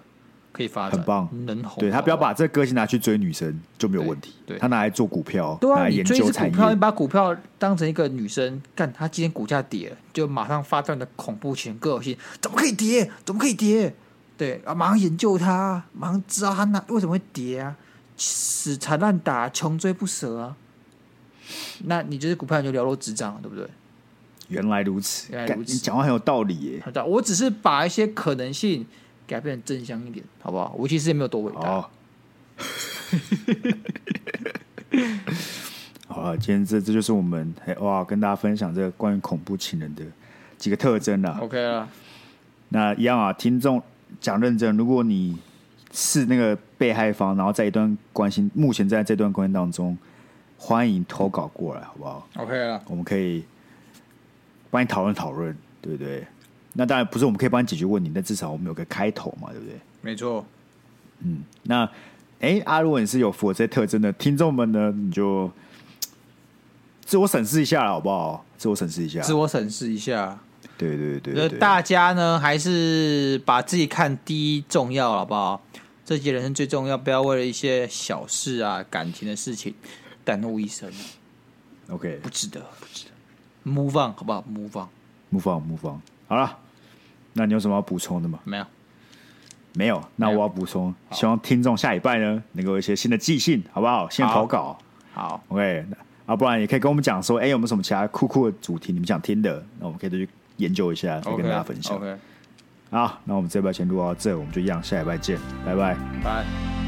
可以发展，很棒，能红。对，他不要把这个个性拿去追女生就没有问题。对，他拿来做股票，对啊，拿来研究你追股票，你把股票当成一个女生，干，他今天股价跌了，就马上发动的恐怖情人个性，怎么可以跌？怎么可以跌？对啊，马上研究他，马上知道他那为什么会跌啊，死缠烂打，穷追不舍啊。那你就是股票你就了如指掌了，对不对？原来如此，原来如此，你讲话很有道理耶。我只是把一些可能性。改变正向一点，好不好？我其实也没有多伟大。哦、好了，今天这这就是我们哇，跟大家分享这个关于恐怖情人的几个特征了。OK 了，那一样啊，听众讲认真，如果你是那个被害方，然后在一段关系，目前在这段关系当中，欢迎投稿过来，好不好？OK 了，我们可以帮你讨论讨论，对不对？那当然不是我们可以帮你解决问题，但至少我们有个开头嘛，对不对？没错。嗯，那哎，阿、啊、如果你是有符合这些特征的听众们呢，你就自我审视一下，好不好？自我审视一下，自我审视一下。对对对，对，对，大家呢还是把自己看第一重要，好不好？这些人生最重要，不要为了一些小事啊、感情的事情耽误一生。OK，不值得，不值得。Move on，好不好？Move on，Move on，Move on。好了，那你有什么要补充的吗？没有，没有。那我要补充，希望听众下礼拜呢能够有一些新的寄信，好不好？先投稿。好，好，OK。啊，不然也可以跟我们讲说，哎、欸，有没有什么其他酷酷的主题你们想听的？那我们可以再去研究一下，再跟大家分享。Okay, okay. 好，那我们这礼拜先录到这，我们就一样，下礼拜见，拜拜，拜。